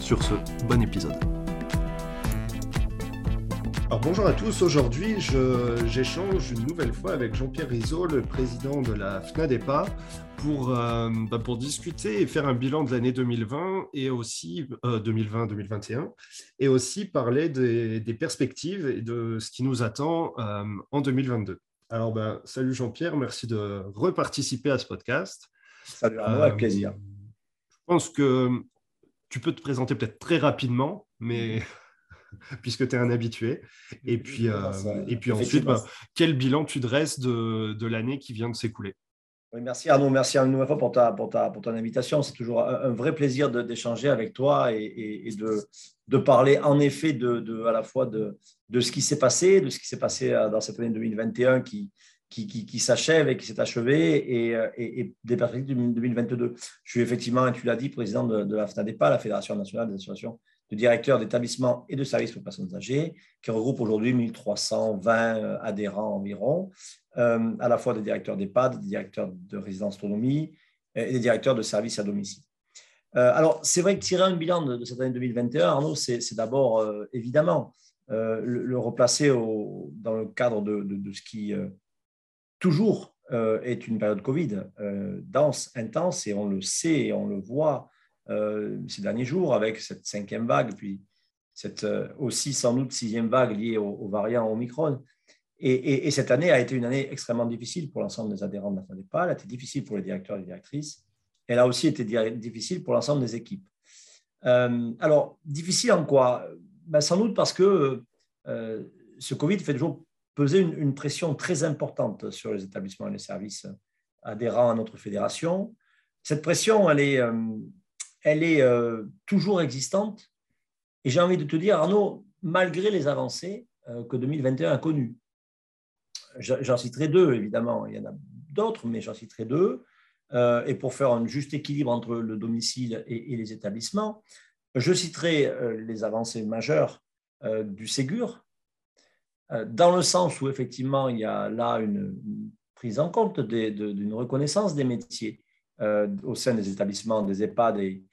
Sur ce, bon épisode. Alors bonjour à tous, aujourd'hui j'échange une nouvelle fois avec Jean-Pierre Rizot, le président de la FNADEPA, pour, euh, bah, pour discuter et faire un bilan de l'année 2020 et aussi 2020-2021 euh, et aussi parler des, perspectives et de ce qui nous attend euh, en 2022. Alors ben, salut Jean-Pierre, merci de reparticiper à ce podcast. Salut Arnaud, avec plaisir. Je pense que tu peux te présenter peut-être très rapidement, mais puisque tu es un habitué. Et puis, euh, et puis ensuite, bah, quel bilan tu dresses de, de l'année qui vient de s'écouler? Oui, merci Arnaud, merci une nouvelle fois pour, ta, pour, ta, pour ton invitation. C'est toujours un, vrai plaisir d'échanger avec toi et, et, de, de, parler en effet de, de, à la fois de, de ce qui s'est passé, de ce qui s'est passé euh, dans cette année 2021 qui, qui, s'achève et qui s'est achevé et, et, des perspectives de 2022. Je suis effectivement, tu l'as dit, président de, de la FNADEPA, la Fédération nationale des associations de directeurs d'établissements et de services pour personnes âgées, qui regroupe aujourd'hui 1320 euh, adhérents environ, euh, à la fois des directeurs d'EHPAD, des directeurs de résidence autonomie et des directeurs de services à domicile. Euh, alors, c'est vrai que tirer un bilan de, cette année 2021, Arnaud, c'est d'abord évidemment le, replacer dans le cadre de ce qui toujours est une période Covid dense, intense, et on le sait et on le voit euh, ces derniers jours avec cette cinquième vague, puis cette euh, aussi sans doute sixième vague liée au, variant Omicron. Et, cette année a été une année extrêmement difficile pour l'ensemble des adhérents de la FADEPA. Elle a été difficile pour les directeurs et les directrices. Elle a aussi été difficile pour l'ensemble des équipes. Euh, alors, difficile en quoi? Ben, Sans doute parce que ce Covid fait toujours peser une, pression très importante sur les établissements et les services adhérents à notre fédération. Cette pression, elle est, est euh, toujours existante. Et j'ai envie de te dire, Arnaud, malgré les avancées euh, que 2021 a connues, j'en citerai deux, évidemment, il y en a d'autres, mais j'en citerai deux. Euh, et pour faire un juste équilibre entre le domicile et, les établissements, je citerai les avancées majeures du Ségur, dans le sens où effectivement il y a là une, prise en compte d'une reconnaissance des métiers au sein des établissements, des EHPAD et,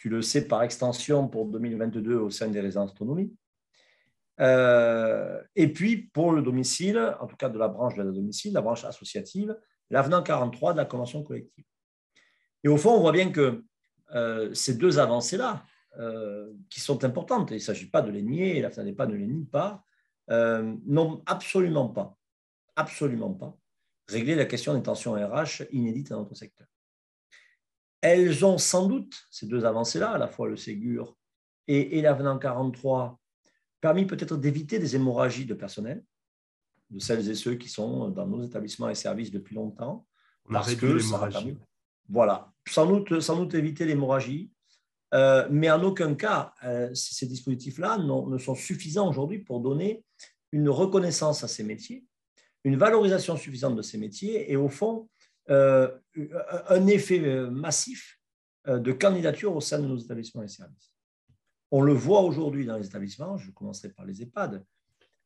tu le sais par extension pour 2022 au sein des résidences autonomie. Euh, et puis pour le domicile, en tout cas de la branche de la domicile, la branche associative, l'avenant 43 de la convention collective. Et au fond, on voit bien que euh, ces deux avancées-là, euh, qui sont importantes, il ne s'agit pas de les nier, la FNADEPA ne les nie pas, n'ont absolument pas, absolument pas réglé la question des tensions RH inédites dans notre secteur. Elles ont sans doute, ces deux avancées-là, à la fois le Ségur et, l'avenant 43, permis peut-être d'éviter des hémorragies de personnel, de celles et ceux qui sont dans nos établissements et services depuis longtemps. On a réduit l'hémorragie. Voilà, sans doute, sans doute éviter l'hémorragie, euh, mais en aucun cas, euh, ces dispositifs-là ne sont suffisants aujourd'hui pour donner une reconnaissance à ces métiers, une valorisation suffisante de ces métiers et au fond, euh, un effet massif de candidature au sein de nos établissements et services. On le voit aujourd'hui dans les établissements, je commencerai par les EHPAD.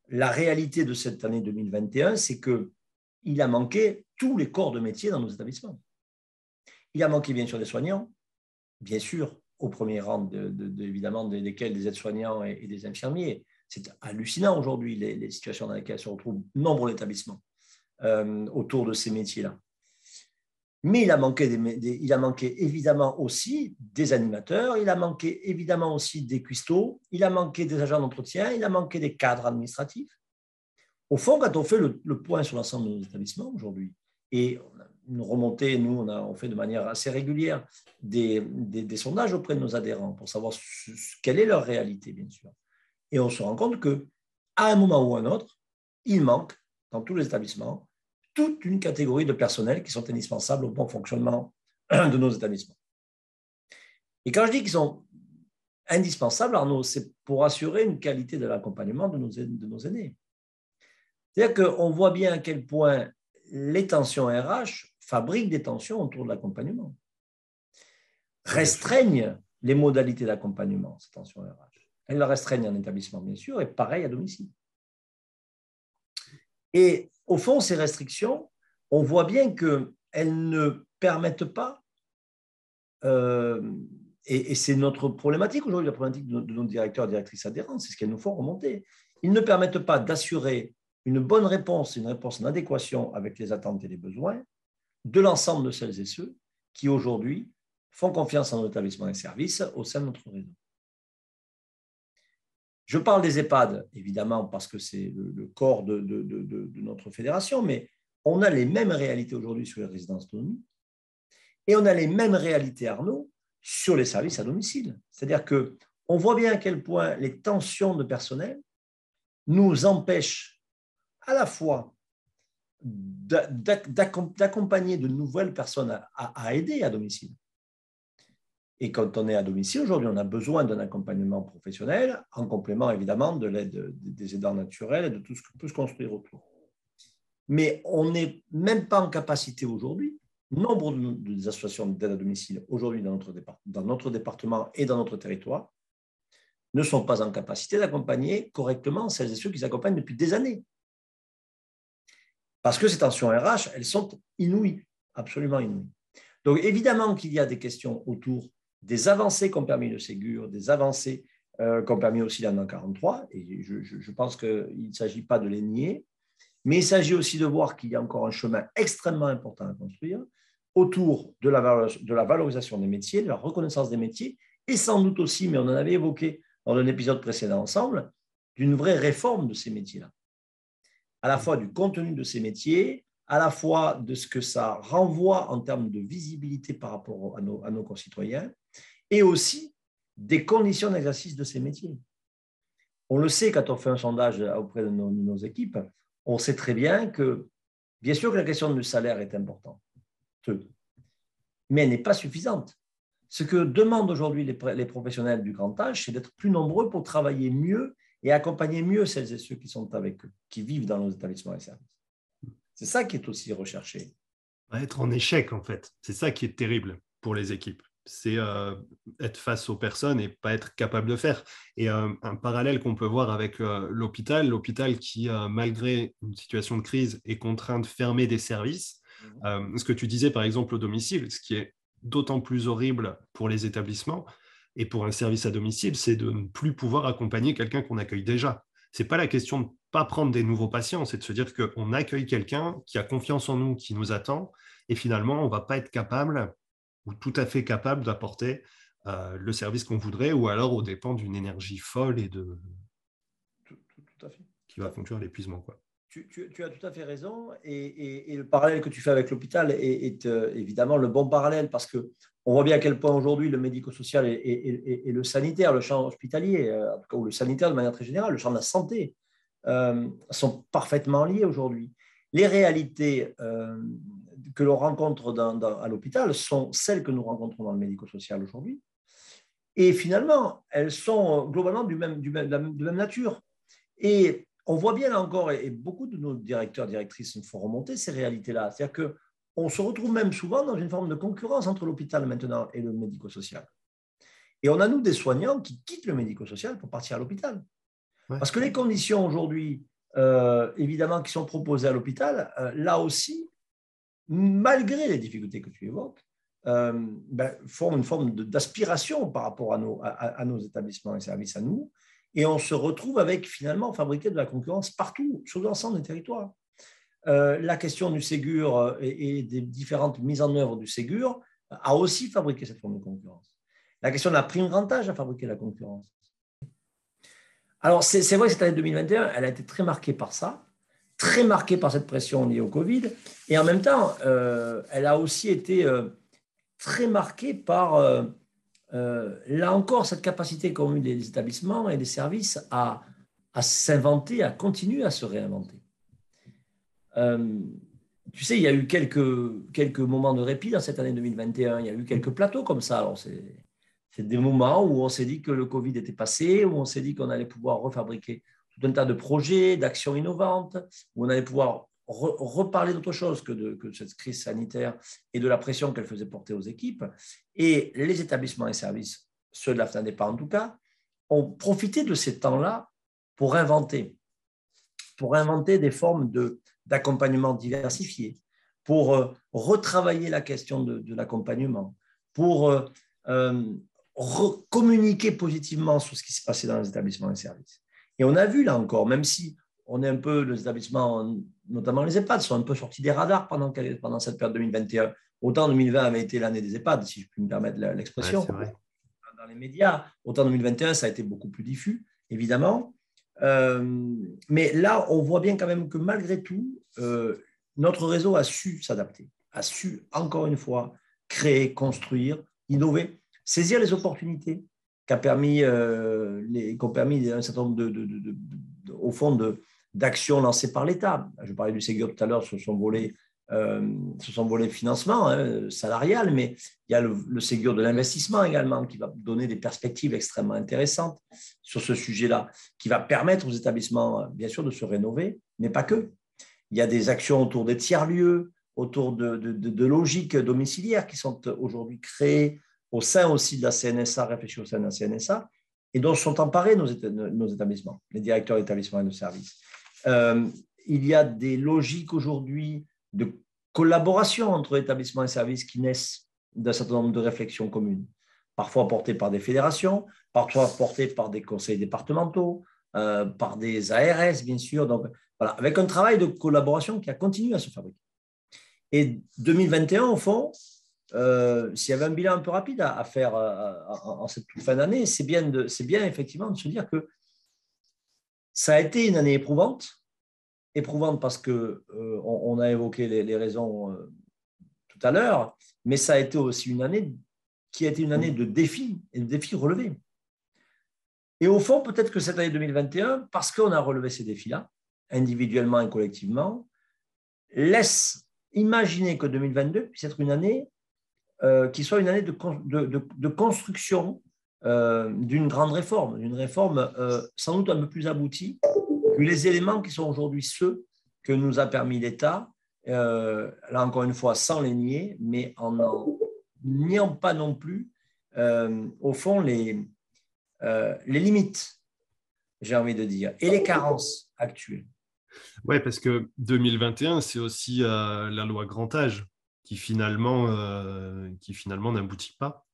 La réalité de cette année 2021, c'est qu'il a manqué tous les corps de métier dans nos établissements. Il a manqué bien sûr des soignants, bien sûr, au premier rang, évidemment, desquels des aides-soignants et, des infirmiers. C'est hallucinant aujourd'hui les, situations dans lesquelles se retrouvent nombre d'établissements autour de ces métiers-là. Mais il a, manqué il a manqué évidemment aussi des animateurs, il a manqué évidemment aussi des cuistots, il a manqué des agents d'entretien, il a manqué des cadres administratifs. Au fond, quand on fait le, point sur l'ensemble de nos établissements aujourd'hui, et une remontée, nous, on, fait de manière assez régulière des, sondages auprès de nos adhérents pour savoir quelle est leur réalité, bien sûr. Et on se rend compte que à un moment ou un autre, il manque dans tous les établissements toute une catégorie de personnel qui sont indispensables au bon fonctionnement de nos établissements. Et quand je dis qu'ils sont indispensable, Arnaud, c'est pour assurer une qualité de l'accompagnement de nos, de nos aînés. C'est-à-dire qu'on voit bien à quel point les tensions RH fabriquent des tensions autour de l'accompagnement, restreignent les modalités d'accompagnement, ces tensions RH. Elles le restreignent en établissement, bien sûr, et pareil à domicile. Et au fond, ces restrictions, on voit bien qu'elles ne permettent pas, euh, et, c'est notre problématique aujourd'hui, la problématique de, nos directeurs et directrices adhérents, c'est ce qu'elles nous font remonter. Ils ne permettent pas d'assurer une bonne réponse, une réponse en adéquation avec les attentes et les besoins de l'ensemble de celles et ceux qui aujourd'hui font confiance en nos établissements et services au sein de notre réseau. Je parle des EHPAD, évidemment, parce que c'est le, corps de, notre fédération, mais on a les mêmes réalités aujourd'hui sur les résidences autonomie et on a les mêmes réalités, Arnaud, sur les services à domicile. C'est-à-dire que on voit bien à quel point les tensions de personnel nous empêchent à la fois d'accompagner de nouvelles personnes à aider à domicile, et quand on est à domicile, aujourd'hui, on a besoin d'un accompagnement professionnel, en complément évidemment de l'aide des aidants naturels et de tout ce qui peut se construire autour. Mais on n'est même pas en capacité aujourd'hui, nombre des associations d'aide à domicile aujourd'hui dans dans notre département et dans notre territoire, ne sont pas en capacité d'accompagner correctement celles et ceux qui s'accompagnent depuis des années. Parce que ces tensions RH, elles sont inouïes, absolument inouïes. Donc évidemment qu'il y a des questions autour des avancées qu'ont permis le Ségur, des avancées euh, qu'ont permis aussi la 43, et je, pense qu'il ne s'agit pas de les nier, mais il s'agit aussi de voir qu'il y a encore un chemin extrêmement important à construire autour de la valorisation des métiers, de la reconnaissance des métiers, et sans doute aussi, mais on en avait évoqué dans un épisode précédent ensemble, d'une vraie réforme de ces métiers-là. À la fois du contenu de ces métiers, à la fois de ce que ça renvoie en termes de visibilité par rapport à nos, concitoyens, et aussi des conditions d'exercice de ces métiers. On le sait quand on fait un sondage auprès de nos, équipes, on sait très bien que, bien sûr que la question du salaire est importante, mais elle n'est pas suffisante. Ce que demandent aujourd'hui les professionnels du grand âge, c'est d'être plus nombreux pour travailler mieux et accompagner mieux celles et ceux qui sont avec eux, qui vivent dans nos établissements et services. C'est ça qui est aussi recherché. Être en échec, en fait. C'est ça qui est terrible pour les équipes c'est euh, être face aux personnes et pas être capable de faire. Et euh, un parallèle qu'on peut voir avec euh, l'hôpital, l'hôpital qui, malgré une situation de crise, est contraint de fermer des services. Mmh. ce que tu disais, par exemple, au domicile, ce qui est d'autant plus horrible pour les établissements et pour un service à domicile, c'est de ne plus pouvoir accompagner quelqu'un qu'on accueille déjà. Ce n'est pas la question de ne pas prendre des nouveaux patients, c'est de se dire qu'on accueille quelqu'un qui a confiance en nous, qui nous attend, et finalement, on ne va pas être capable ou tout à fait capable d'apporter euh, le service qu'on voudrait, ou alors au dépend d'une énergie folle et de tout, à fait. qui va fonctionner à l'épuisement. Quoi. Tu, as tout à fait raison, et, le parallèle que tu fais avec l'hôpital est, euh, évidemment le bon parallèle parce que on voit bien à quel point aujourd'hui le médico-social et, le sanitaire, le champ hospitalier, euh, ou le sanitaire de manière très générale, le champ de la santé, sont parfaitement liés aujourd'hui. Les réalités que l'on rencontre à l'hôpital sont celles que nous rencontrons dans le médico-social aujourd'hui. Et finalement, elles sont globalement du de, même, nature. Et on voit bien là encore, et beaucoup de nos directeurs, directrices nous font remonter ces réalités-là. C'est-à-dire qu'on se retrouve même souvent dans une forme de concurrence entre l'hôpital maintenant et le médico-social. Et on a, nous, des soignants qui quittent le médico-social pour partir à l'hôpital. Parce que les conditions aujourd'hui, euh, évidemment, qui sont proposées à l'hôpital, euh, là aussi, malgré les difficultés que tu évoques, euh, ben, forment une forme d'aspiration par rapport à nos, à, nos, établissements et services à nous. Et on se retrouve avec finalement fabriquer de la concurrence partout, sur l'ensemble des territoires. Euh, la question du Ségur et, des différentes mises en œuvre du Ségur a aussi fabriqué cette forme de concurrence. La question de la prime grand âge a fabriqué la concurrence. Alors, c'est vrai que cette année 2021, elle a été très marquée par ça très marquée par cette pression liée au Covid. Et en même temps, euh, elle a aussi été euh, très marquée par, euh, là encore, cette capacité qu'ont eu établissements et les services à, s'inventer, à continuer à se réinventer. tu sais, il y a eu quelques, moments de répit dans cette année 2021. Il y a eu quelques plateaux comme ça. Alors, C'est des moments où on s'est dit que le Covid était passé, où on s'est dit qu'on allait pouvoir refabriquer tout un tas de projets, d'actions innovantes, où on allait pouvoir reparler d'autre chose que de, cette crise sanitaire et de la pression qu'elle faisait porter aux équipes. Et les établissements et services, ceux de la FNADEPA en tout cas, ont profité de ces temps-là pour inventer, pour inventer des formes d'accompagnement diversifiées, pour euh, retravailler la question de, l'accompagnement, pour euh, euh, communiquer positivement sur ce qui se passait dans les établissements et services. Et on a vu là encore, même si on est un peu, les établissements, notamment les EHPAD, sont un peu sortis des radars pendant, pendant cette période 2021. Autant 2020 avait été l'année des EHPAD, si je puis me permettre l'expression, dans les médias. Autant 2021, ça a été beaucoup plus diffus, évidemment. Euh, mais là, on voit bien quand même que malgré tout, euh, notre réseau a su s'adapter, a su, encore une fois, créer, construire, innover, saisir les opportunités qui, permis, euh, les, ont permis un certain nombre de, au fond d'actions lancées par l'État. Je parlais du Ségur tout à l'heure sur son volet, euh, sur son volet financement hein, salarial, mais il y a le, Ségur de l'investissement également qui va donner des perspectives extrêmement intéressantes sur ce sujet-là, qui va permettre aux établissements, bien sûr, de se rénover, mais pas que. Il y a des actions autour des tiers-lieux, autour de, de, logiques domiciliaires qui sont aujourd'hui créées au sein aussi de la CNSA, réfléchies au sein de la CNSA, et dont sont emparés nos établissements, les directeurs d'établissements et de services. Euh, il y a des logiques aujourd'hui de collaboration entre établissements et services qui naissent d'un certain nombre de réflexions communes, parfois portées par des fédérations, parfois portées par des conseils départementaux, euh, par des ARS, bien sûr. Donc, voilà, avec un travail de collaboration qui a continué à se fabriquer. Et 2021, au fond, euh, s'il y avait un bilan un peu rapide à, faire en, cette fin d'année, c'est bien, bien effectivement de se dire que ça a été une année éprouvante. Éprouvante parce qu'on on a évoqué les, raisons tout à l'heure, mais ça a été aussi une année qui a été une année de défis et de défis relevés. Et au fond, peut-être que cette année 2021, parce qu'on a relevé ces défis-là, individuellement et collectivement, laisse imaginer que 2022 puisse être une année euh, qui soit une année de, construction euh, d'une grande réforme, d'une réforme euh, sans doute un peu plus aboutie que les éléments qui sont aujourd'hui ceux que nous a permis l'État, là encore une fois sans les nier, mais en niant pas non plus, au fond, les, les limites, j'ai envie de dire, et les carences actuelles. Oui, parce que 2021, c'est aussi euh, la loi grand âge qui finalement, euh, qui finalement n'aboutit pas.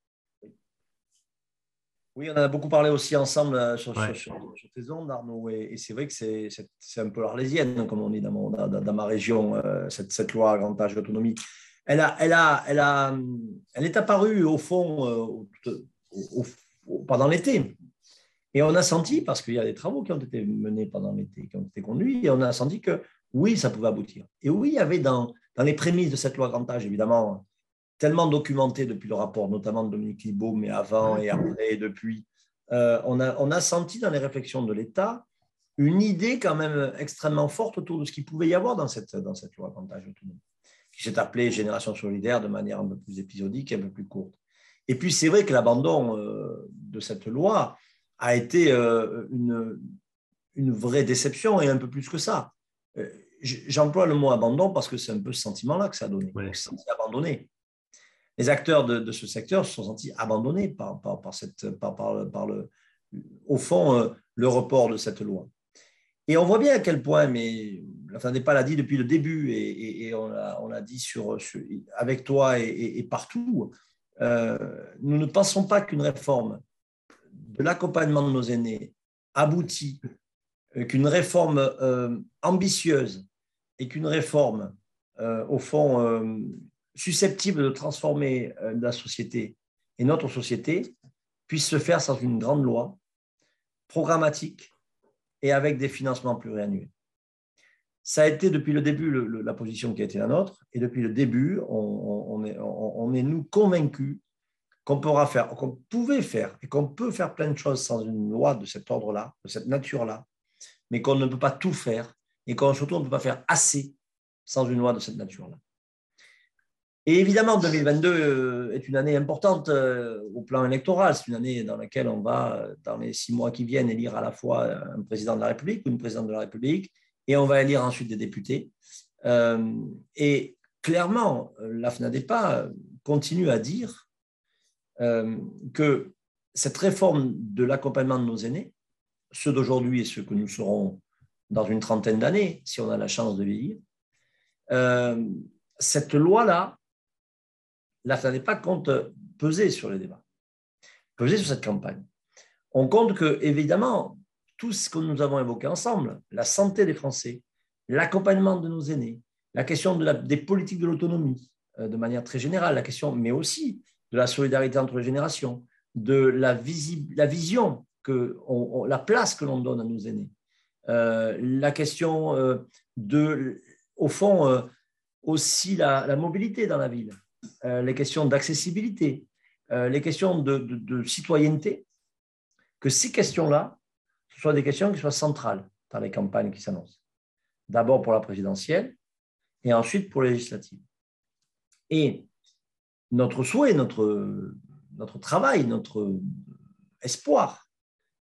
Oui, on en a beaucoup parlé aussi ensemble euh, sur, tes ondes, Arnaud, et, c'est vrai que c'est un peu l'arlésienne, comme on dit dans, dans, ma région, cette, cette, loi grand âge d'autonomie. Elle, a, elle, a, elle, a, elle est apparue au fond pendant l'été, et on a senti, parce qu'il y a des travaux qui ont été menés pendant l'été, qui ont été conduits, et on a senti que oui, ça pouvait aboutir. Et oui, il y avait dans, dans les prémices de cette loi grand âge, évidemment, tellement documenté depuis le rapport, notamment de Dominique Libaud, mais avant et après et depuis, euh, on, a, on a senti dans les réflexions de l'État une idée quand même extrêmement forte autour de ce qu'il pouvait y avoir dans cette, dans cette loi grand âge qui s'est appelée Génération solidaire de manière un peu plus épisodique et un peu plus courte. Et puis c'est vrai que l'abandon euh, de cette loi, a été euh, une, une, vraie déception et un peu plus que ça. J'emploie le mot abandon parce que c'est un peu ce sentiment-là que ça a donné. Ouais. abandonné. Les acteurs de, ce secteur se sont sentis abandonnés par, par, cette, par, par le, au fond, euh, le report de cette loi. Et on voit bien à quel point, mais la fin des pas l'a dit depuis le début, et, on l'a dit sur, avec toi et, partout, nous ne pensons pas qu'une réforme de l'accompagnement de nos aînés aboutit, euh, qu'une réforme euh, ambitieuse et qu'une réforme, euh, au fond, susceptible de transformer la société et notre société, puisse se faire sans une grande loi programmatique et avec des financements pluriannuels. Ça a été depuis le début la position qui a été la nôtre, et depuis le début, on, est, nous convaincus qu'on pourra faire, qu'on pouvait faire, et qu'on peut faire plein de choses sans une loi de cet ordre-là, de cette nature-là, mais qu'on ne peut pas tout faire, et qu'on surtout ne peut pas faire assez sans une loi de cette nature-là. Et évidemment, 2022 est une année importante au plan électoral. C'est une année dans laquelle on va, dans les six mois qui viennent, élire à la fois un président de la République ou une présidente de la République, et on va élire ensuite des députés. Et clairement, la FNADEPA continue à dire que cette réforme de l'accompagnement de nos aînés, ceux d'aujourd'hui et ceux que nous serons dans une trentaine d'années, si on a la chance de vieillir, euh, cette loi-là, la pas compte peser sur les débats, peser sur cette campagne. On compte que, évidemment, tout ce que nous avons évoqué ensemble, la santé des Français, l'accompagnement de nos aînés, la question de des politiques de l'autonomie, euh, de manière très générale, la question, mais aussi de la solidarité entre les générations, de la, la vision, la place que l'on donne à nos aînés, euh, la question euh, de, au fond, aussi la, mobilité dans la ville, les questions d'accessibilité, les questions de, citoyenneté, que ces questions-là, ce soient des questions qui soient centrales dans les campagnes qui s'annoncent. D'abord pour la présidentielle et ensuite pour les législatives. Et notre souhait, notre, notre travail, notre espoir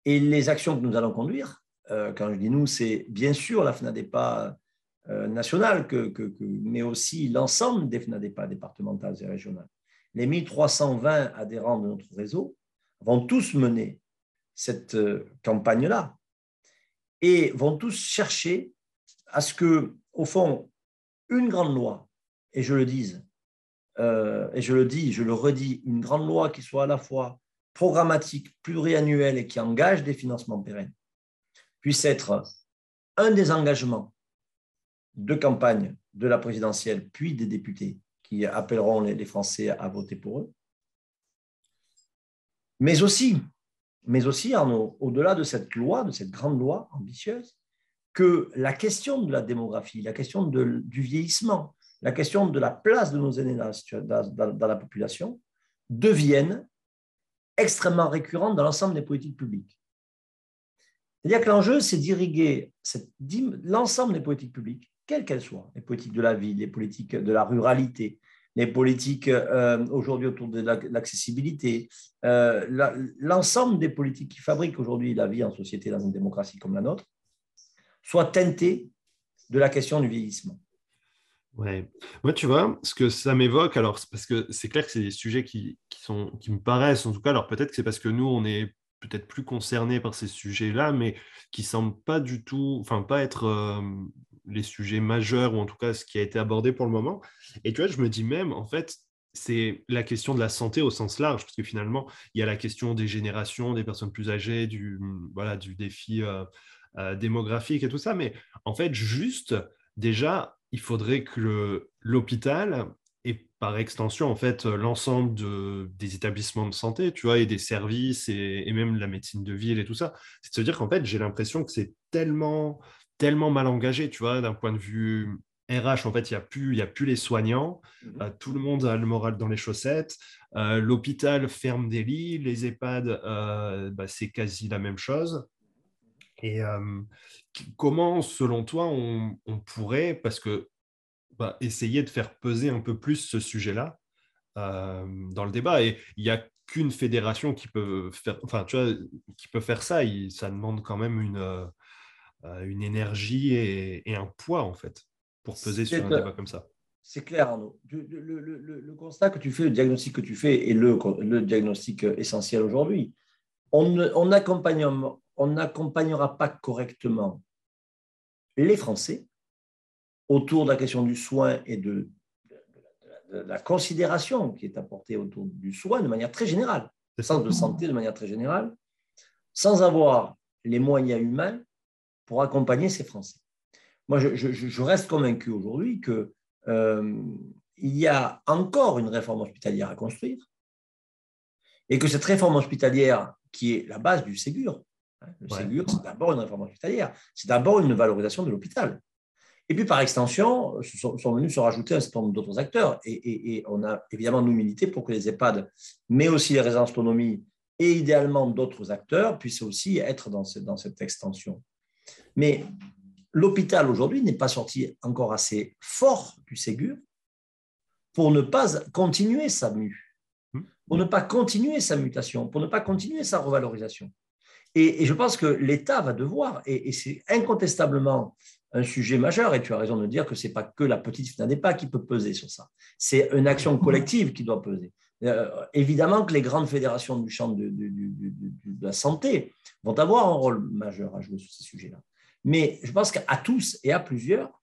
et les actions que nous allons conduire, euh, quand je dis nous, c'est bien sûr la FNADEPA euh, nationale, que, mais aussi l'ensemble des FNADEPA départementales et régionales. Les 1320 adhérents de notre réseau vont tous mener cette euh, campagne-là et vont tous chercher à ce que, au fond, une grande loi, et je le dise, euh, et je le dis, je le redis, une grande loi qui soit à la fois programmatique, pluriannuelle et qui engage des financements pérennes, puisse être un des engagements de campagne de la présidentielle, puis des députés qui appelleront les Français à voter pour eux. Mais aussi, au-delà de cette loi, de cette grande loi ambitieuse, que la question de la démographie, la question du vieillissement, la question de la place de nos aînés dans la, population devienne extrêmement récurrente dans l'ensemble des politiques publiques. C'est-à-dire que l'enjeu, c'est d'irriguer l'ensemble des politiques publiques, quelles qu'elles soient, les politiques de la ville, les politiques de la ruralité, les politiques euh, aujourd'hui autour de l'accessibilité, euh, l'ensemble des politiques qui fabriquent aujourd'hui la vie en société dans une démocratie comme la nôtre, soient teintées de la question du vieillissement. Ouais. Moi, tu vois, ce que ça m'évoque, alors, parce que c'est clair que c'est des sujets qui, qui me paraissent, en tout cas, alors peut-être que c'est parce que nous, on est peut-être plus concernés par ces sujets-là, mais qui ne semblent pas du tout, enfin, pas être euh, les sujets majeurs, ou en tout cas ce qui a été abordé pour le moment. Et tu vois, je me dis même, en fait, c'est la question de la santé au sens large, parce que finalement, il y a la question des générations, des personnes plus âgées, du, voilà, du défi euh, euh, démographique et tout ça, mais en fait, juste, déjà, il faudrait que l'hôpital et par extension, en fait, l'ensemble de, des établissements de santé, tu vois, et des services et, même la médecine de ville et tout ça, c'est de se dire qu'en fait, j'ai l'impression que c'est tellement, tellement mal engagé, tu vois, d'un point de vue RH, en fait, il n'y a, plus, a plus les soignants, mmh euh, tout le monde a le moral dans les chaussettes, euh, l'hôpital ferme des lits, les EHPAD, euh, bah, c'est quasi la même chose. Et comment, selon toi, on, pourrait, parce que bah, essayer de faire peser un peu plus ce sujet-là dans le débat, et il n'y a qu'une fédération qui peut faire, enfin, tu vois, qui peut faire ça. ça demande quand même une, une énergie et, un poids en fait pour peser sur un débat comme ça. C'est clair, Arnaud. Le, constat que tu fais, le diagnostic que tu fais est le, diagnostic essentiel aujourd'hui. On, on accompagne on n'accompagnera pas correctement les Français autour de la question du soin et de, la considération qui est apportée autour du soin de manière très générale, le sens de santé de manière très générale, sans avoir les moyens humains pour accompagner ces Français. Moi, je, reste convaincu aujourd'hui qu'il euh, y a encore une réforme hospitalière à construire et que cette réforme hospitalière, qui est la base du Ségur, Hein, le Ségur, c'est d'abord une réforme hospitalière, c'est d'abord une valorisation de l'hôpital. Et puis, par extension, sont, sont venus se rajouter un certain nombre d'autres acteurs. Et, on a évidemment, nous, milité pour que les EHPAD, mais aussi les résidences autonomie et idéalement d'autres acteurs puissent aussi être dans, dans cette extension. Mais l'hôpital aujourd'hui n'est pas sorti encore assez fort du Ségur pour ne pas continuer sa mue, Hmm. pour ne pas continuer sa mutation, pour ne pas continuer sa revalorisation. Et, et je pense que l'État va devoir, et, et c'est incontestablement un sujet majeur, et tu as raison de dire que ce n'est pas que la petite FNADEPA qui peut peser sur ça, c'est une action collective qui doit peser. Euh, évidemment que les grandes fédérations du champ de, la santé vont avoir un rôle majeur à jouer sur ces sujets-là. Mais je pense qu'à tous et à plusieurs,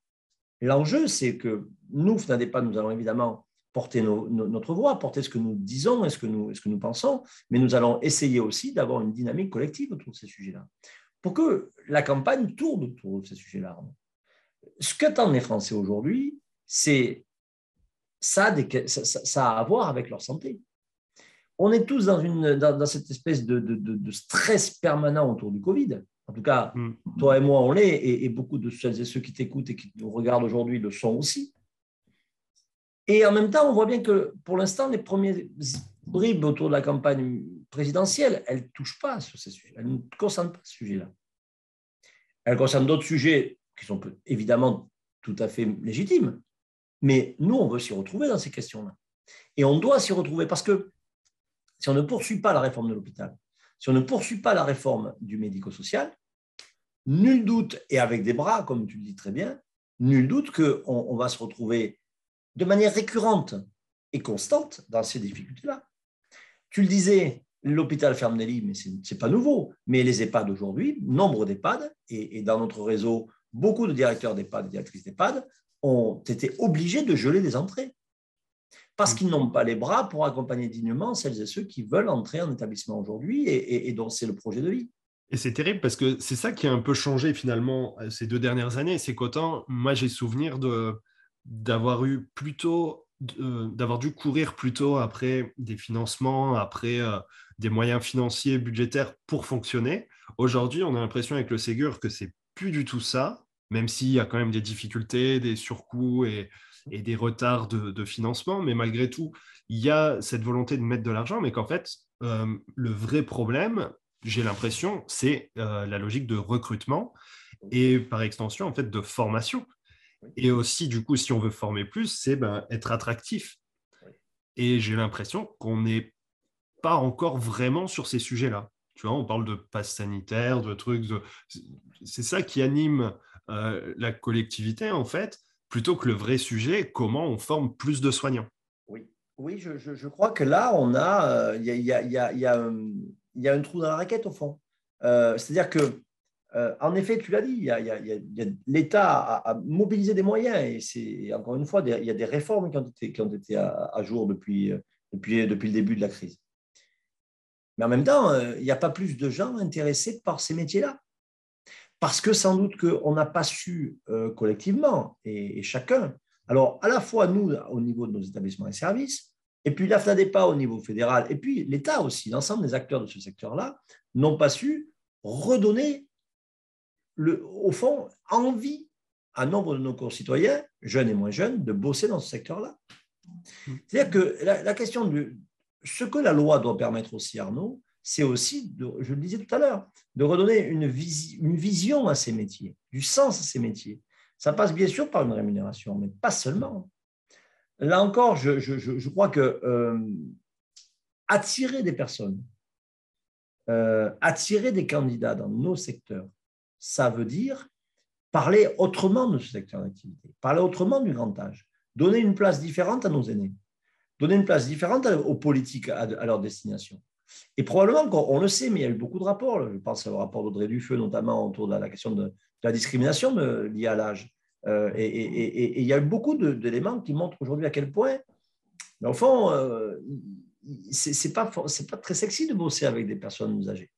l'enjeu, c'est que nous, FNADEPA, nous allons évidemment porter notre voix, porter ce que nous disons et ce que nous, ce que nous pensons, mais nous allons essayer aussi d'avoir une dynamique collective autour de ces sujets-là, pour que la campagne tourne autour de ces sujets-là. Ce qu'attendent les Français aujourd'hui, c'est ça, a des- ça, ça- ça a à voir avec leur santé. On est tous dans, une, dans, dans cette espèce de, de- de- de stress permanent autour du Covid. En tout cas, Hmm. toi et moi, on l'est, et, et beaucoup de celles et ceux qui t'écoutent et qui nous regardent aujourd'hui le sont aussi. Et en même temps, on voit bien que pour l'instant, les premiers bribes autour de la campagne présidentielle, elles ne touchent pas sur ces sujets, elles ne concernent pas ce sujet-là. Elles concernent d'autres sujets qui sont évidemment tout à fait légitimes, mais nous, on veut s'y retrouver dans ces questions-là. Et on doit s'y retrouver parce que si on ne poursuit pas la réforme de l'hôpital, si on ne poursuit pas la réforme du médico-social, nul doute, et avec des bras, comme tu le dis très bien, nul doute qu'on on va se retrouver de manière récurrente et constante dans ces difficultés-là. Tu le disais, l'hôpital ferme des lits, mais ce n'est pas nouveau. Mais les EHPAD aujourd'hui, nombre d'EHPAD, et, et dans notre réseau, beaucoup de directeurs d'EHPAD et directrices d'EHPAD ont été obligés de geler des entrées parce qu'ils n'ont pas les bras pour accompagner dignement celles et ceux qui veulent entrer en établissement aujourd'hui et, et- et dont c'est le projet de vie. Et c'est terrible parce que c'est ça qui a un peu changé finalement ces deux dernières années. C'est qu'autant, moi, j'ai souvenir d'avoir eu plutôt euh, d'avoir dû courir plutôt après des financements, après euh, des moyens financiers, budgétaires pour fonctionner. Aujourd'hui, on a l'impression avec le Ségur que c'est plus du tout ça, même s'il y a quand même des difficultés, des surcoûts et, des retards de, financement. Mais malgré tout, il y a cette volonté de mettre de l'argent, mais qu'en fait, euh, le vrai problème, j'ai l'impression, c'est euh, la logique de recrutement et par extension, en fait, de formation. Et aussi, du coup, si on veut former plus, c'est ben, être attractif. Et j'ai l'impression qu'on n'est pas encore vraiment sur ces sujets-là. Tu vois, on parle de passe sanitaire, de trucs. C'est ça qui anime euh, la collectivité, en fait, plutôt que le vrai sujet, comment on forme plus de soignants. Oui, oui je, crois que là, on a, euh, il y a, y a- y a- y a un- trou dans la raquette, au fond. Euh, C'est-à-dire que, euh, en effet, tu l'as dit, l'État a, mobilisé des moyens, et c'est encore une fois, il y a des réformes qui ont été, qui ont été à, à jour depuis, euh, depuis, depuis le début de la crise. Mais en même temps, euh, il n'y a pas plus de gens intéressés par ces métiers-là. Parce que sans doute qu'on n'a pas su euh, collectivement, et, chacun, alors à la fois nous au niveau de nos établissements et services, et puis la FNADEPA au niveau fédéral, et puis l'État aussi, l'ensemble des acteurs de ce secteur-là, n'ont pas su redonner, au fond, envie à nombre de nos concitoyens, jeunes et moins jeunes, de bosser dans ce secteur-là. C'est-à-dire que la, la question de ce que la loi doit permettre aussi, Arnaud, c'est aussi, je le disais tout à l'heure, de redonner une, visi- une vision à ces métiers, du sens à ces métiers. Ça passe bien sûr par une rémunération, mais pas seulement. Là encore, je, crois que euh, attirer des personnes, euh, attirer des candidats dans nos secteurs, ça veut dire parler autrement de ce secteur d'activité, parler autrement du grand âge, donner une place différente à nos aînés, donner une place différente aux politiques à leur destination. Et probablement qu'on on le sait, mais il y a eu beaucoup de rapports. Je pense au rapport d'Audrey Dufeu, notamment autour de la question de, la discrimination de- liée à l'âge. Euh, et, il y a eu beaucoup d'éléments qui montrent aujourd'hui à quel point, mais au fond, euh, c'est pas, pas très sexy de bosser avec des personnes âgées.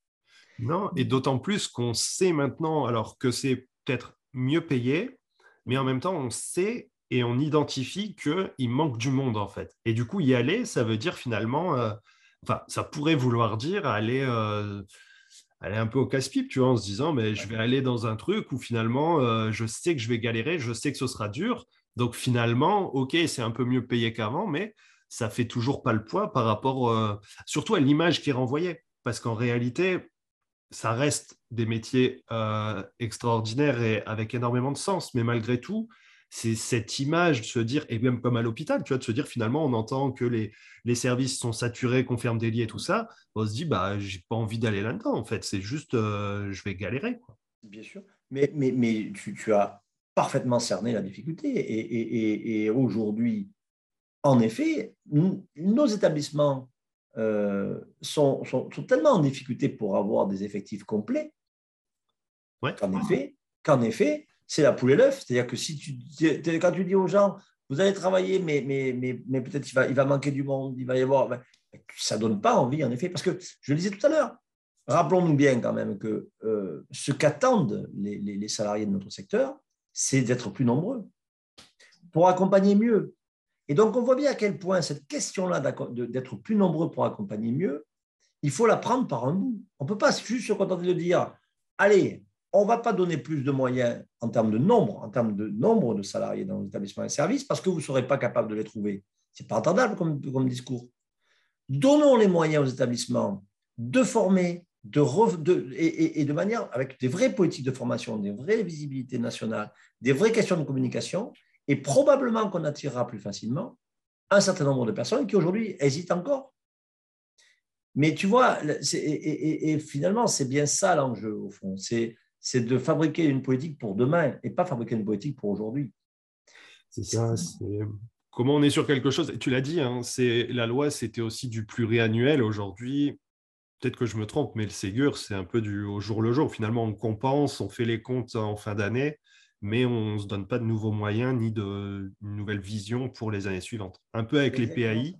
Non, et d'autant plus qu'on sait maintenant, alors que c'est peut-être mieux payé, mais en même temps, on sait et on identifie qu'il manque du monde, en fait. Et du coup, y aller, ça veut dire finalement, euh, enfin, ça pourrait vouloir dire aller, euh, aller un peu au casse-pipe, tu vois, en se disant, mais je vais aller dans un truc où finalement, euh, je sais que je vais galérer, je sais que ce sera dur. Donc finalement, OK, c'est un peu mieux payé qu'avant, mais ça fait toujours pas le poids par rapport, euh, surtout à l'image qui est renvoyée. Parce qu'en réalité, ça reste des métiers extraordinaires et avec énormément de sens, mais malgré tout, c'est cette image de se dire, et même comme à l'hôpital, tu vois, de se dire finalement, on entend que les, les services sont saturés, qu'on ferme des lits et tout ça, on se dit, bah, j'ai pas envie d'aller là-dedans, en fait, c'est juste, euh, je vais galérer. Quoi. Bien sûr, mais, mais, mais tu, tu, as parfaitement cerné la difficulté, et, et, et aujourd'hui, en effet, nos établissements euh, sont, sont, sont, tellement en difficulté pour avoir des effectifs complets ouais. qu'en effet, qu'en effet, c'est la poule et l'œuf. C'est-à-dire que si tu, quand tu dis aux gens, vous allez travailler, mais, mais, mais, mais peut-être il va, il va manquer du monde, il va y avoir. Ben, ça ne donne pas envie, en effet, parce que je le disais tout à l'heure, rappelons-nous bien quand même que euh, ce qu'attendent les, les, les, salariés de notre secteur, c'est d'être plus nombreux pour accompagner mieux. Et donc, on voit bien à quel point cette question-là d'être plus nombreux pour accompagner mieux, il faut la prendre par un bout. On ne peut pas juste se contenter de dire, allez, on ne va pas donner plus de moyens en termes de nombre, en termes de nombre de salariés dans les établissements et services, parce que vous ne serez pas capable de les trouver. Ce n'est pas entendable comme, comme, discours. Donnons les moyens aux établissements de former de, de et, de manière avec des vraies politiques de formation, des vraies visibilités nationales, des vraies questions de communication, et probablement qu'on attirera plus facilement un certain nombre de personnes qui aujourd'hui hésitent encore. Mais tu vois, et, et finalement, c'est bien ça l'enjeu au fond. C'est c'est de fabriquer une politique pour demain et pas fabriquer une politique pour aujourd'hui. C'est ça. Comment on est sur quelque chose Tu l'as dit, hein, la loi, c'était aussi du pluriannuel. Aujourd'hui, peut-être que je me trompe, mais le Ségur, c'est un peu du au jour le jour. Finalement, on compense, on fait les comptes en fin d'année, mais on ne se donne pas de nouveaux moyens ni de nouvelle vision pour les années suivantes. Un peu avec les PAI.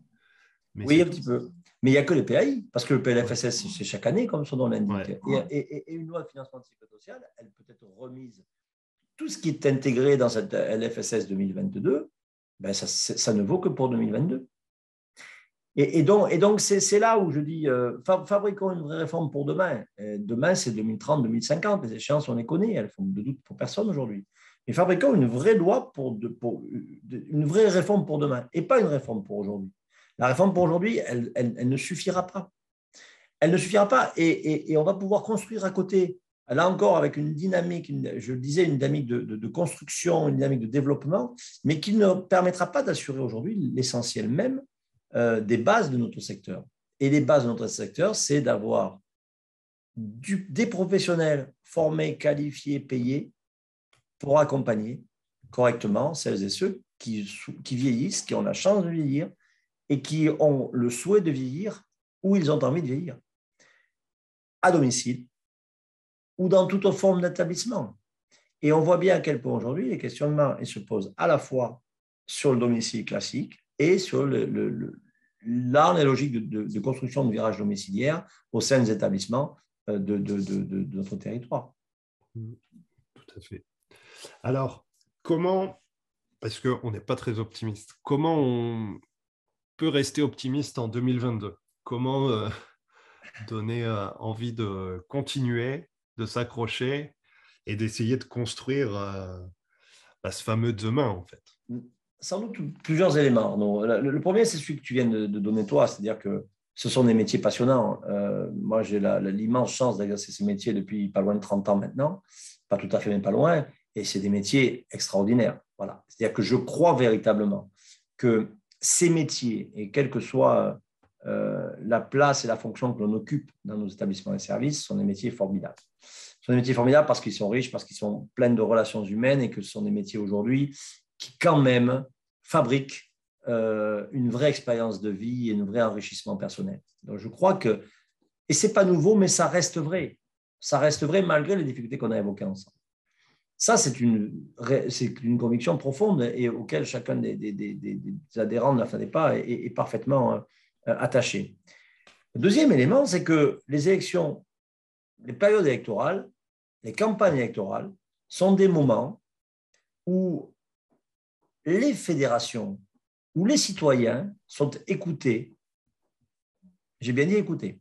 oui, un petit peu. Mais il n'y a que les PAI, parce que le PLFSS, c'est chaque année, comme son nom l'indique. Ouais. Et, et, et, une loi de financement de sécurité sociale, elle peut être remise. Tout ce qui est intégré dans cette LFSS 2022, ben ça, ça ne vaut que pour 2022. Et, et donc, et donc c'est là où je dis, euh, fabriquons une vraie réforme pour demain. Et demain, c'est 2030-2050. Les échéances, on les connaît, elles font de doute pour personne aujourd'hui. Mais fabriquons une vraie loi pour, de, pour, une vraie réforme pour demain, et pas une réforme pour aujourd'hui. La réforme pour aujourd'hui, elle, ne suffira pas. Elle ne suffira pas et, on va pouvoir construire à côté, là encore avec une dynamique, je le disais, une dynamique de, construction, une dynamique de développement, mais qui ne permettra pas d'assurer aujourd'hui l'essentiel même euh, des bases de notre secteur. Et les bases de notre secteur, c'est d'avoir des professionnels formés, qualifiés, payés pour accompagner correctement celles et ceux qui vieillissent, qui ont la chance de vieillir et qui ont le souhait de vieillir où ils ont envie de vieillir, à domicile ou dans toute forme d'établissement. Et on voit bien à quel point aujourd'hui les questionnements se posent à la fois sur le domicile classique et sur le, le, logique de, construction de virages domiciliaires au sein des établissements euh, de, de notre territoire. Tout à fait. Alors, comment, parce qu'on n'est pas très optimiste, comment on, peut rester optimiste en 2022 Comment euh, donner euh, envie de continuer, de s'accrocher et d'essayer de construire euh, bah, ce fameux demain, en fait? Sans doute plusieurs éléments. Non, le, premier, c'est celui que tu viens de, de donner toi, c'est-à-dire que ce sont des métiers passionnants. Euh, moi, j'ai l'immense chance d'exercer ces métiers depuis pas loin de 30 ans maintenant, pas tout à fait, mais pas loin, et c'est des métiers extraordinaires. Voilà. C'est-à-dire que je crois véritablement que ces métiers, et quelle que soit euh, la place et la fonction que l'on occupe dans nos établissements et services, sont des métiers formidables. Ce sont des métiers formidables parce qu'ils sont riches, parce qu'ils sont pleins de relations humaines et que ce sont des métiers aujourd'hui qui, quand même, fabriquent euh, une vraie expérience de vie et un vrai enrichissement personnel. Donc, je crois que, et ce n'est pas nouveau, mais ça reste vrai. Ça reste vrai malgré les difficultés qu'on a évoquées ensemble. Ça, c'est une, une conviction profonde et auquel chacun des, des, des, des adhérents de la FADEPA est, est parfaitement euh, attaché. Le deuxième élément, c'est que les élections, les périodes électorales, les campagnes électorales sont des moments où les fédérations, où les citoyens sont écoutés. J'ai bien dit écoutés.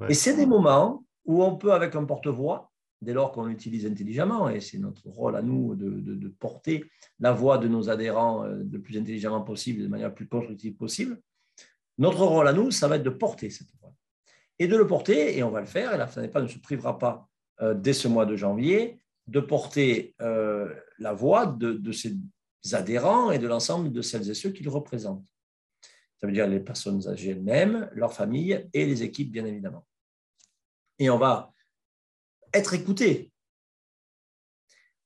Ouais. Et c'est des moments où on peut, avec un porte-voix, dès lors qu'on l'utilise intelligemment, et c'est notre rôle à nous de, porter la voix de nos adhérents euh, le plus intelligemment possible, de manière la plus constructive possible, notre rôle à nous, ça va être de porter cette voix. Et de le porter, et on va le faire, et la FNAPA ne se privera pas euh, dès ce mois de janvier de porter euh, la voix de, de, ses adhérents et de l'ensemble de celles et ceux qu'ils représentent. Ça veut dire les personnes âgées elles-mêmes, leurs familles et les équipes, bien évidemment. Et on va être écouté.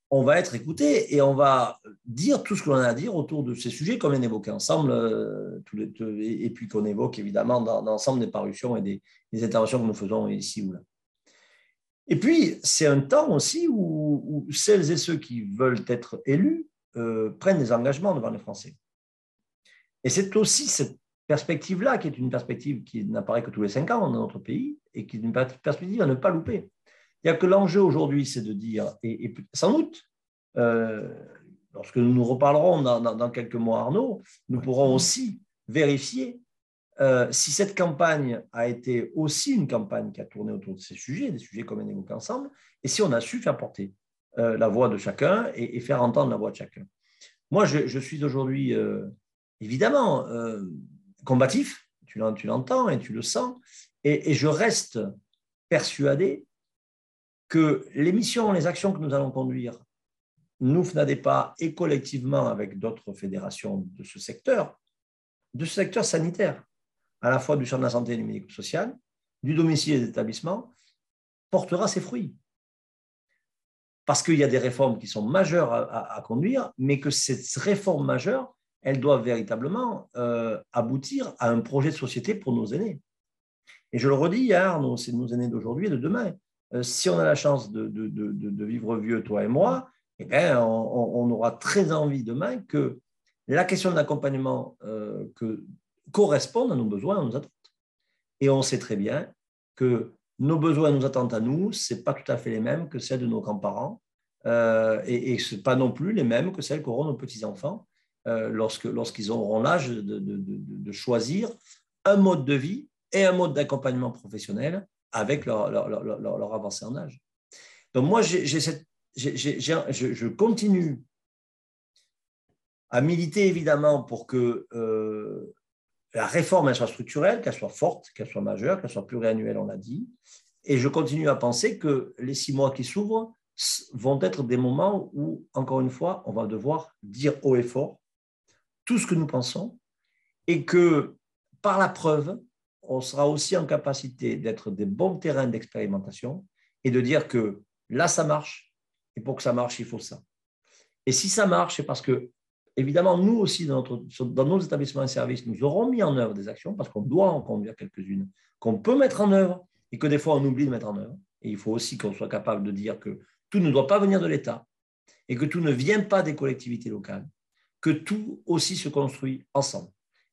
On va être écouté et on va dire tout ce que l'on a à dire autour de ces sujets qu'on vient d'évoquer ensemble, euh, et puis qu'on évoque évidemment dans, l'ensemble des parutions et des, des interventions que nous faisons ici ou là. Et puis, c'est un temps aussi où, celles et ceux qui veulent être élus euh, prennent des engagements devant les Français. Et c'est aussi cette perspective-là qui est une perspective qui n'apparaît que tous les cinq ans dans notre pays et qui est une perspective à ne pas louper. Il y a que l'enjeu aujourd'hui, c'est de dire, et, sans doute, euh, lorsque nous nous reparlerons dans, dans, quelques mois, Arnaud, nous pourrons aussi vérifier euh, si cette campagne a été aussi une campagne qui a tourné autour de ces sujets, des sujets vient d'évoquer ensemble, et si on a su faire porter euh, la voix de chacun et, faire entendre la voix de chacun. Moi, je, suis aujourd'hui, évidemment, combatif, tu l'entends et tu le sens, et, et je reste persuadé que les missions, les actions que nous allons conduire, nous, FNADEPA, et collectivement avec d'autres fédérations de ce secteur, de ce secteur sanitaire, à la fois du champ de la santé et du médico-social, du domicile et des établissements, portera ses fruits. Parce qu'il y a des réformes qui sont majeures à, conduire, mais que ces réformes majeures, elles doivent véritablement euh, aboutir à un projet de société pour nos aînés. Et je le redis, hier, c'est nos aînés d'aujourd'hui et de demain. Euh, si on a la chance de, vivre vieux, toi et moi, eh bien, on, aura très envie demain que la question de euh, que correspondent à nos besoins, à nos attentes. Et on sait très bien que nos besoins et nos attentes à nous, ce n'est pas tout à fait les mêmes que celles de nos grands-parents, euh, et, et ce pas non plus les mêmes que celles qu'auront nos petits-enfants lorsque, lorsqu'ils auront l'âge de, choisir un mode de vie et un mode d'accompagnement professionnel avec leur, leur, leur, avancée en âge. Donc moi, je, continue à militer évidemment pour que euh, la réforme elle soit structurelle, qu'elle soit forte, qu'elle soit majeure, qu'elle soit pluriannuelle, on l'a dit. Et je continue à penser que les six mois qui s'ouvrent vont être des moments où, encore une fois, on va devoir dire haut et fort tout ce que nous pensons et que, par la preuve, on sera aussi en capacité d'être des bons terrains d'expérimentation et de dire que là, ça marche, et pour que ça marche, il faut ça. Et si ça marche, c'est parce que évidemment, nous aussi, dans, nos établissements et services, nous aurons mis en œuvre des actions parce qu'on doit en conduire quelques-unes, qu'on peut mettre en œuvre et que des fois, on oublie de mettre en œuvre. Et il faut aussi qu'on soit capable de dire que tout ne doit pas venir de l'État et que tout ne vient pas des collectivités locales, que tout aussi se construit ensemble.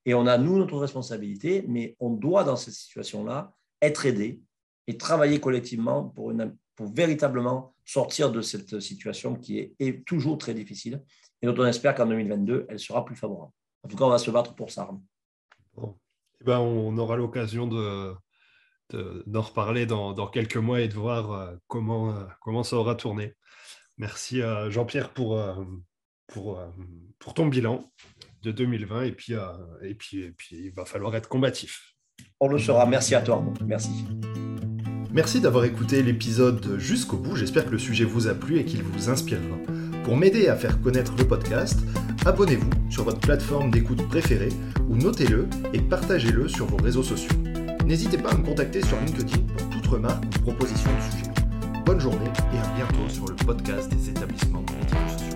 Et on a, nous, notre responsabilité, mais on doit, dans cette situation-là, être aidé et travailler collectivement pour, véritablement sortir de cette situation qui est, toujours très difficile et dont on espère qu'en 2022, elle sera plus favorable. En tout cas, on va se battre pour ça. Eh ben, on aura l'occasion de, d'en reparler dans, quelques mois et de voir euh, comment, euh, comment ça aura tourné. Merci Jean-Pierre euh, pour, pour ton bilan de 2020 et puis, et, puis, et puis il va falloir être combatif. On le sera. Merci à toi. Merci. Merci d'avoir écouté l'épisode jusqu'au bout. J'espère que le sujet vous a plu et qu'il vous inspirera. Pour m'aider à faire connaître le podcast, abonnez-vous sur votre plateforme d'écoute préférée ou notez-le et partagez-le sur vos réseaux sociaux. N'hésitez pas à me contacter sur LinkedIn pour toute remarque ou proposition de sujet. Bonne journée et à bientôt sur le podcast des établissements médico-sociaux.